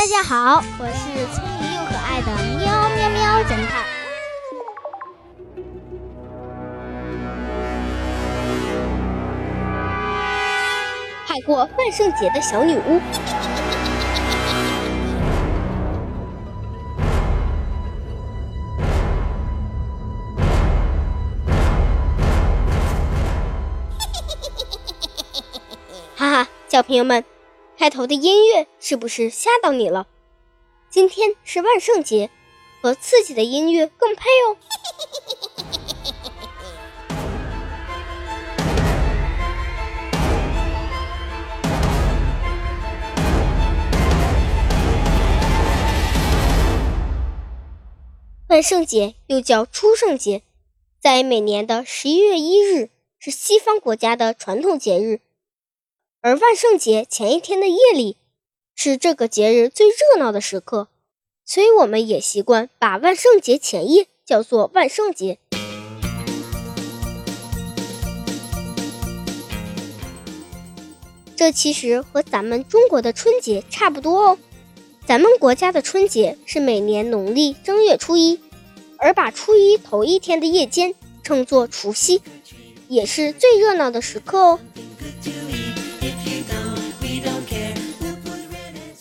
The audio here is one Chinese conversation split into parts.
大家好，我是聪明又可爱的喵喵喵侦探。踏过万圣节的小女巫，哈哈，小朋友们。开头的音乐是不是吓到你了？今天是万圣节，和刺激的音乐更配哦。万圣节又叫初圣节，在每年的十一月一日，是西方国家的传统节日。而万圣节前一天的夜里，是这个节日最热闹的时刻，所以我们也习惯把万圣节前夜叫做万圣节。这其实和咱们中国的春节差不多哦。咱们国家的春节是每年农历正月初一，而把初一头一天的夜间称作除夕，也是最热闹的时刻哦。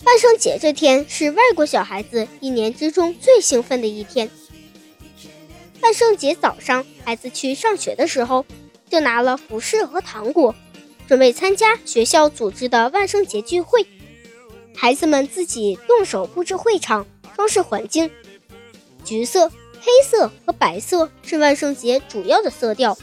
万圣节这天是外国小孩子一年之中最兴奋的一天。万圣节早上，孩子去上学的时候，就拿了服饰和糖果，准备参加学校组织的万圣节聚会。孩子们自己动手布置会场，装饰环境。橘色、黑色和白色是万圣节主要的色调。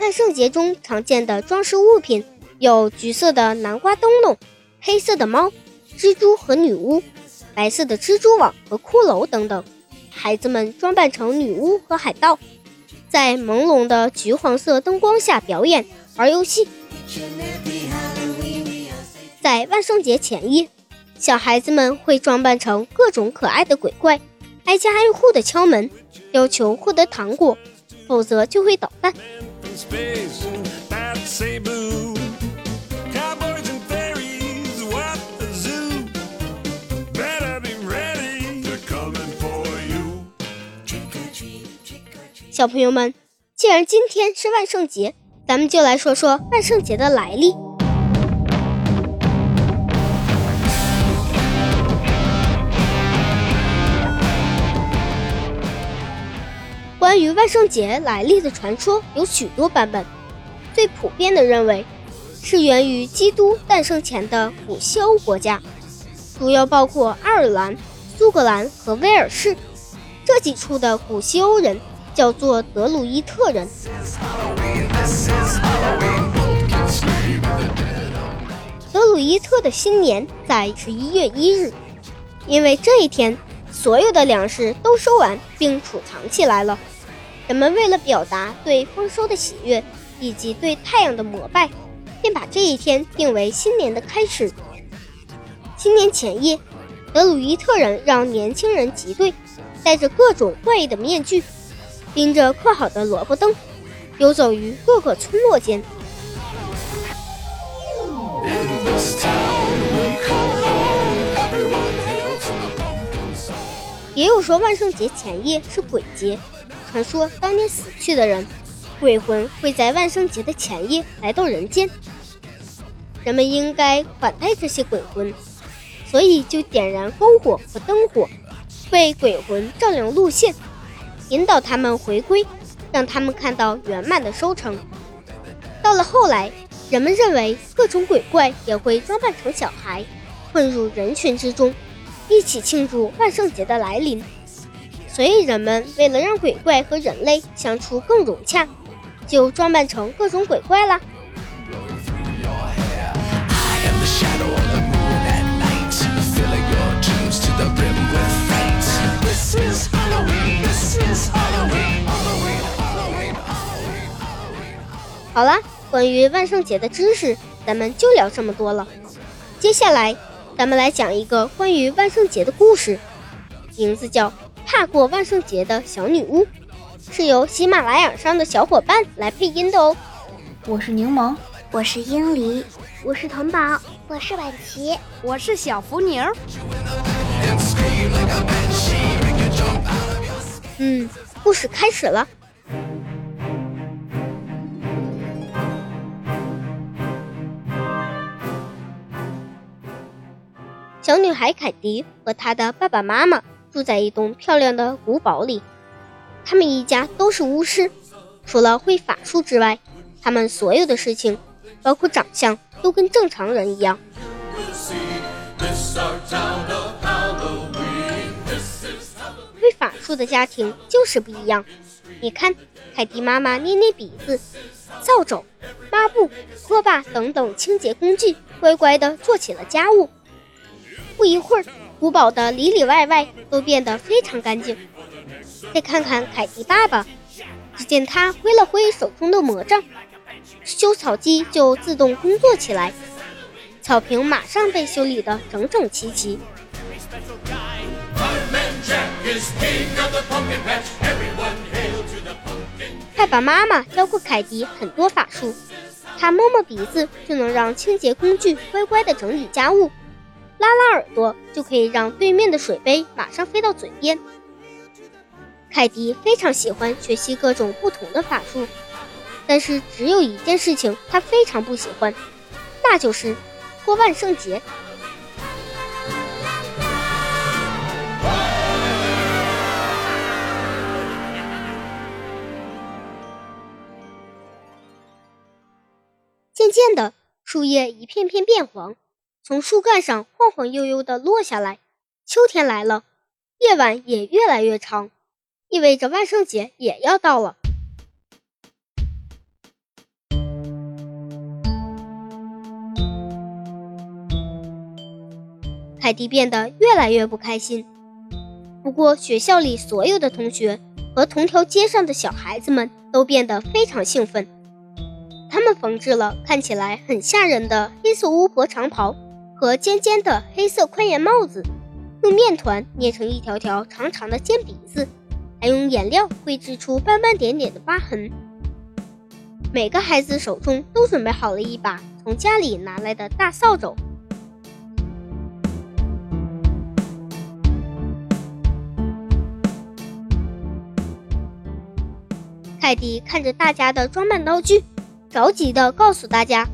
万圣节中常见的装饰物品有橘色的南瓜灯笼、黑色的猫。蜘蛛和女巫，白色的蜘蛛网和骷髅等等，孩子们装扮成女巫和海盗，在朦胧的橘黄色灯光下表演玩游戏。在万圣节前夜，小孩子们会装扮成各种可爱的鬼怪，挨家挨户的敲门，要求获得糖果，否则就会捣蛋。小朋友们，既然今天是万圣节，咱们就来说说万圣节的来历。关于万圣节来历的传说有许多版本，最普遍的认为是源于基督诞生前的古西欧国家，主要包括爱尔兰、苏格兰和威尔士这几处的古西欧人。叫做德鲁伊特人。德鲁伊特的新年在十一月一日，因为这一天所有的粮食都收完并储藏起来了。人们为了表达对丰收的喜悦以及对太阳的膜拜，便把这一天定为新年的开始。新年前夜，德鲁伊特人让年轻人集队，戴着各种怪异的面具。拎着刻好的萝卜灯，游走于各个村落间。也有说万圣节前夜是鬼节，传说当年死去的人鬼魂会在万圣节的前夜来到人间，人们应该款待这些鬼魂，所以就点燃篝火和灯火，为鬼魂照亮路线。引导他们回归，让他们看到圆满的收成。到了后来，人们认为各种鬼怪也会装扮成小孩，混入人群之中，一起庆祝万圣节的来临。所以，人们为了让鬼怪和人类相处更融洽，就装扮成各种鬼怪啦。好了，关于万圣节的知识，咱们就聊这么多了。接下来，咱们来讲一个关于万圣节的故事，名字叫《怕过万圣节的小女巫》，是由喜马拉雅上的小伙伴来配音的哦。我是柠檬，我是英梨，我是腾宝，我是婉琪，我是小福宁。嗯，故事开始了。小女孩凯迪和她的爸爸妈妈住在一栋漂亮的古堡里，他们一家都是巫师，除了会法术之外，他们所有的事情，包括长相，都跟正常人一样。会法术的家庭就是不一样。你看，凯蒂妈妈捏捏鼻子，扫帚、抹布、拖把等等清洁工具，乖乖地做起了家务。不一会儿，古堡的里里外外都变得非常干净。再看看凯蒂爸爸，只见他挥了挥手中的魔杖，修草机就自动工作起来，草坪马上被修理得整整齐齐。爸爸妈妈教过凯迪很多法术，他摸摸鼻子就能让清洁工具乖乖地整理家务。拉拉耳朵就可以让对面的水杯马上飞到嘴边。凯迪非常喜欢学习各种不同的法术，但是只有一件事情他非常不喜欢，那就是过万圣节。渐渐的，树叶一片片变黄。从树干上晃晃悠悠地落下来。秋天来了，夜晚也越来越长，意味着万圣节也要到了。凯蒂变得越来越不开心。不过，学校里所有的同学和同条街上的小孩子们都变得非常兴奋。缝制了看起来很吓人的黑色巫婆长袍。和尖尖的黑色宽檐帽子，用面团捏成一条条长长的尖鼻子，还用颜料绘制出斑斑点点的疤痕。每个孩子手中都准备好了一把从家里拿来的大扫帚。凯蒂看着大家的装扮道具，着急地告诉大家：“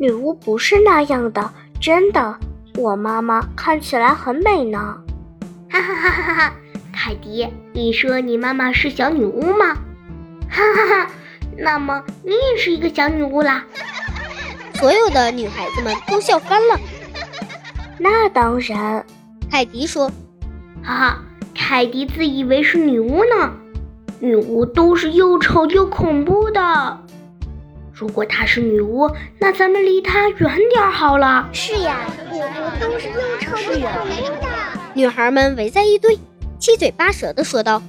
女巫不是那样的。”真的，我妈妈看起来很美呢。哈哈哈哈哈！凯迪，你说你妈妈是小女巫吗？哈哈哈！那么你也是一个小女巫啦。所有的女孩子们都笑翻了。那当然，凯迪说。哈哈，凯迪自以为是女巫呢。女巫都是又丑又恐怖的。如果她是女巫，那咱们离她远点好了。是呀，女巫都是又丑又恐怖的。女孩们围在一堆，七嘴八舌的说道。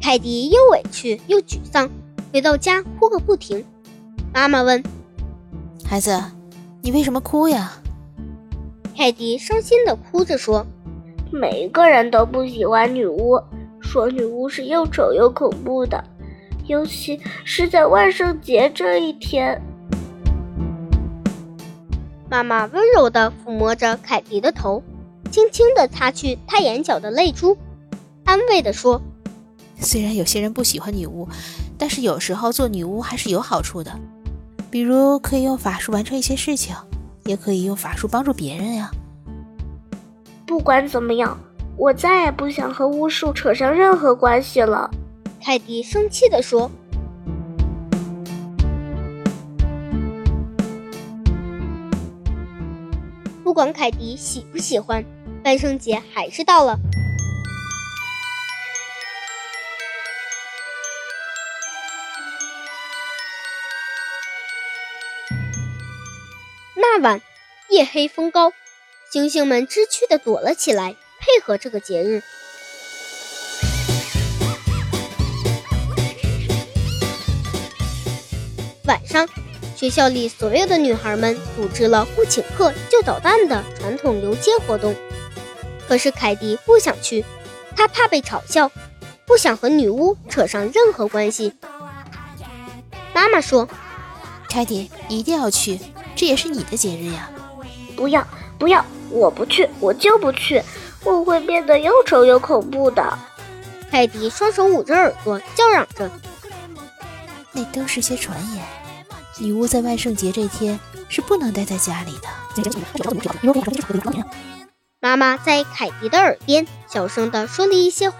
凯蒂又委屈又沮丧，回到家哭个不停。妈妈问：“孩子，你为什么哭呀？”凯蒂伤心的哭着说：“每个人都不喜欢女巫。”说女巫是又丑又恐怖的，尤其是在万圣节这一天。妈妈温柔地抚摸着凯迪的头，轻轻地擦去她眼角的泪珠，安慰地说：“虽然有些人不喜欢女巫，但是有时候做女巫还是有好处的，比如可以用法术完成一些事情，也可以用法术帮助别人呀。不管怎么样。”我再也不想和巫术扯上任何关系了，凯迪生气地说。不管凯迪喜不喜欢，万圣节还是到了。那晚，夜黑风高，星星们知趣地躲了起来。配合这个节日，晚上，学校里所有的女孩们组织了不请客就捣蛋的传统游街活动。可是凯蒂不想去，她怕被嘲笑，不想和女巫扯上任何关系。妈妈说：“凯蒂一定要去，这也是你的节日呀。”不要，不要！我不去，我就不去！我会变得又丑又恐怖的。凯迪双手捂着耳朵，叫嚷着：“那都是些传言。女巫在万圣节这天是不能待在家里的。”妈妈在凯迪的耳边小声地说了一些话。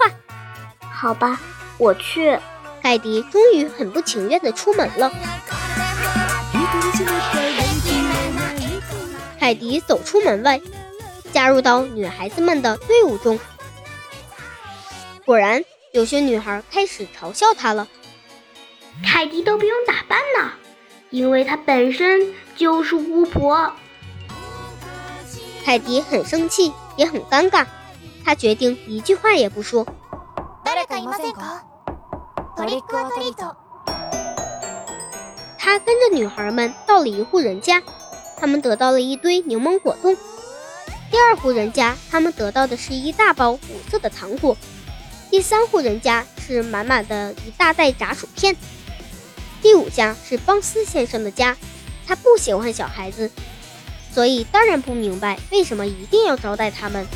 好吧，我去。凯迪终于很不情愿地出门了。凯迪走出门外，加入到女孩子们的队伍中。果然，有些女孩开始嘲笑他了。凯迪都不用打扮呢，因为她本身就是巫婆。凯迪很生气，也很尴尬。他决定一句话也不说。他跟着女孩们到了一户人家，他们得到了一堆柠檬果冻。第二户人家，他们得到的是一大包五色的糖果。第三户人家是满满的一大袋炸薯片。第五家是邦斯先生的家，他不喜欢小孩子，所以当然不明白为什么一定要招待他们。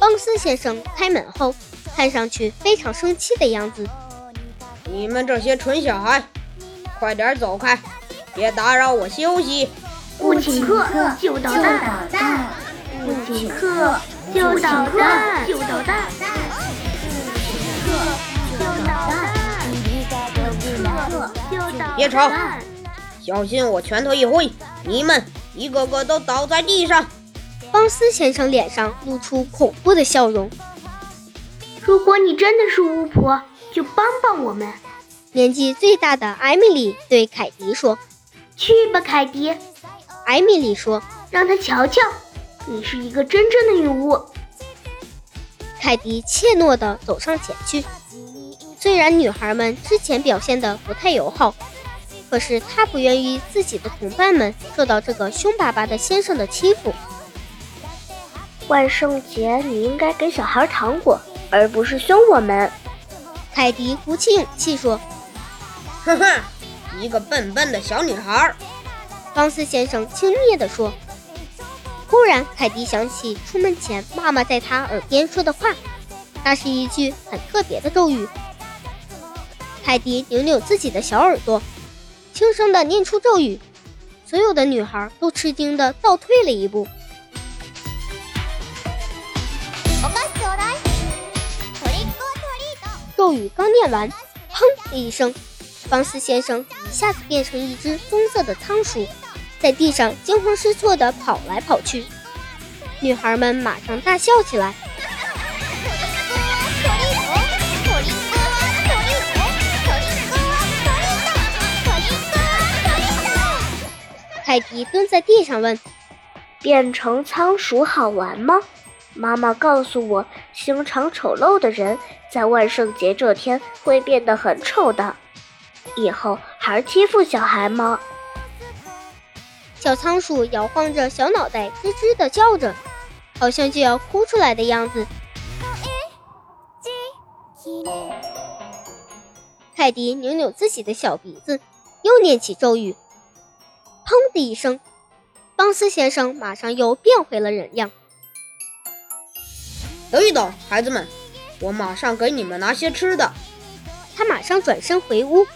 邦斯先生开门后，看上去非常生气的样子。你们这些蠢小孩，快点走开，别打扰我休息。不请客就捣蛋，不请客就捣蛋，就捣蛋，别吵，小心我拳头一挥，你们一个个都倒在地上。邦斯先生脸上露出恐怖的笑容。如果你真的是巫婆，就帮帮我们。年纪最大的艾米丽对凯迪说：“去吧，凯迪。”艾米丽说：“让他瞧瞧，你是一个真正的女巫。”凯迪怯懦地走上前去。虽然女孩们之前表现得不太友好，可是她不愿意自己的同伴们受到这个凶巴巴的先生的欺负。万圣节你应该给小孩糖果，而不是凶我们。”凯迪鼓起勇气说。“哼哼，一个笨笨的小女孩。”邦斯先生轻蔑地说。忽然，凯迪想起出门前妈妈在他耳边说的话，那是一句很特别的咒语。凯迪扭扭自己的小耳朵，轻声地念出咒语，所有的女孩都吃惊地倒退了一步。咒语刚念完，砰的一声，方斯先生一下子变成一只棕色的仓鼠。在地上惊慌失措地跑来跑去，女孩们马上大笑起来。凯迪蹲在地上问：“变成仓鼠好玩吗？”妈妈告诉我，心肠丑陋的人在万圣节这天会变得很丑的。以后还欺负小孩吗？小仓鼠摇晃着小脑袋，吱吱地叫着，好像就要哭出来的样子。泰迪扭扭自己的小鼻子，又念起咒语。砰的一声，邦斯先生马上又变回了人样。等一等，孩子们，我马上给你们拿些吃的。他马上转身回屋。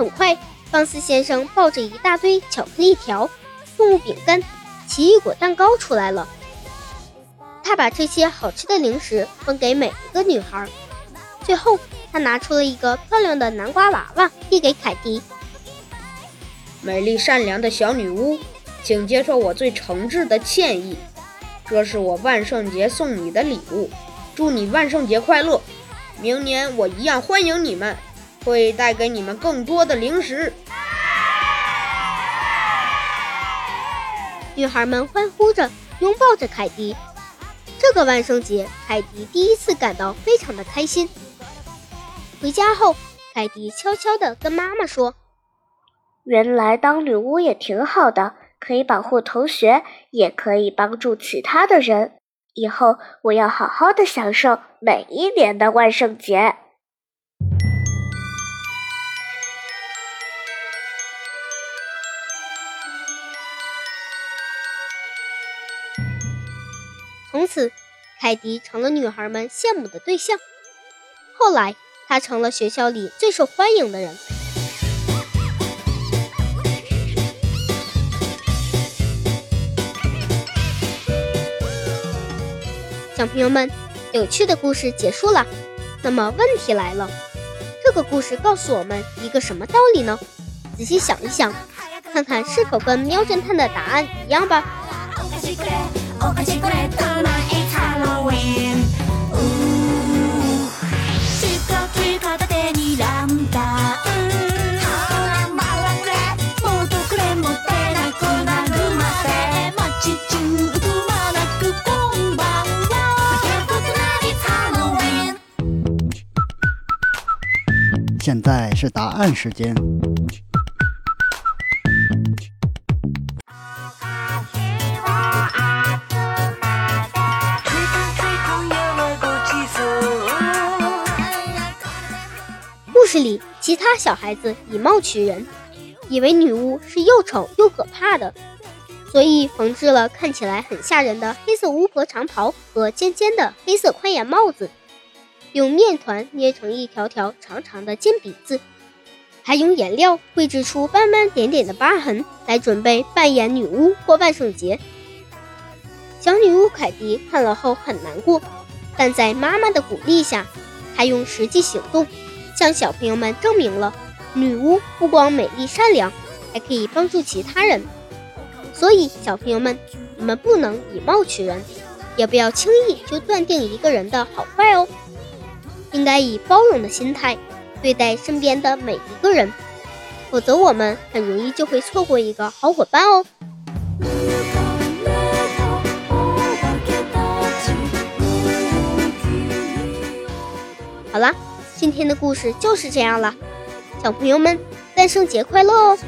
很快。邦斯先生抱着一大堆巧克力条、动物饼干、奇异果蛋糕出来了。他把这些好吃的零食分给每一个女孩。最后，他拿出了一个漂亮的南瓜娃娃，递给凯蒂。美丽善良的小女巫，请接受我最诚挚的歉意。这是我万圣节送你的礼物，祝你万圣节快乐！明年我一样欢迎你们。会带给你们更多的零食。女孩们欢呼着，拥抱着凯迪。这个万圣节，凯迪第一次感到非常的开心。回家后，凯迪悄悄地跟妈妈说：“原来当女巫也挺好的，可以保护同学，也可以帮助其他的人。以后我要好好的享受每一年的万圣节。”此，凯迪成了女孩们羡慕的对象。后来，他成了学校里最受欢迎的人。小朋友们，有趣的故事结束了。那么问题来了，这个故事告诉我们一个什么道理呢？仔细想一想，看看是否跟喵侦探的答案一样吧。现在是答案时间。里，其他小孩子以貌取人，以为女巫是又丑又可怕的，所以缝制了看起来很吓人的黑色巫婆长袍和尖尖的黑色宽檐帽子。用面团捏成一条条长长的尖鼻子，还用颜料绘制出斑斑点点的疤痕，来准备扮演女巫过万圣节。小女巫凯蒂看了后很难过，但在妈妈的鼓励下，她用实际行动向小朋友们证明了女巫不光美丽善良，还可以帮助其他人。所以，小朋友们，你们不能以貌取人，也不要轻易就断定一个人的好坏哦。应该以包容的心态对待身边的每一个人，否则我们很容易就会错过一个好伙伴哦。好啦，今天的故事就是这样了，小朋友们，万圣节快乐哦！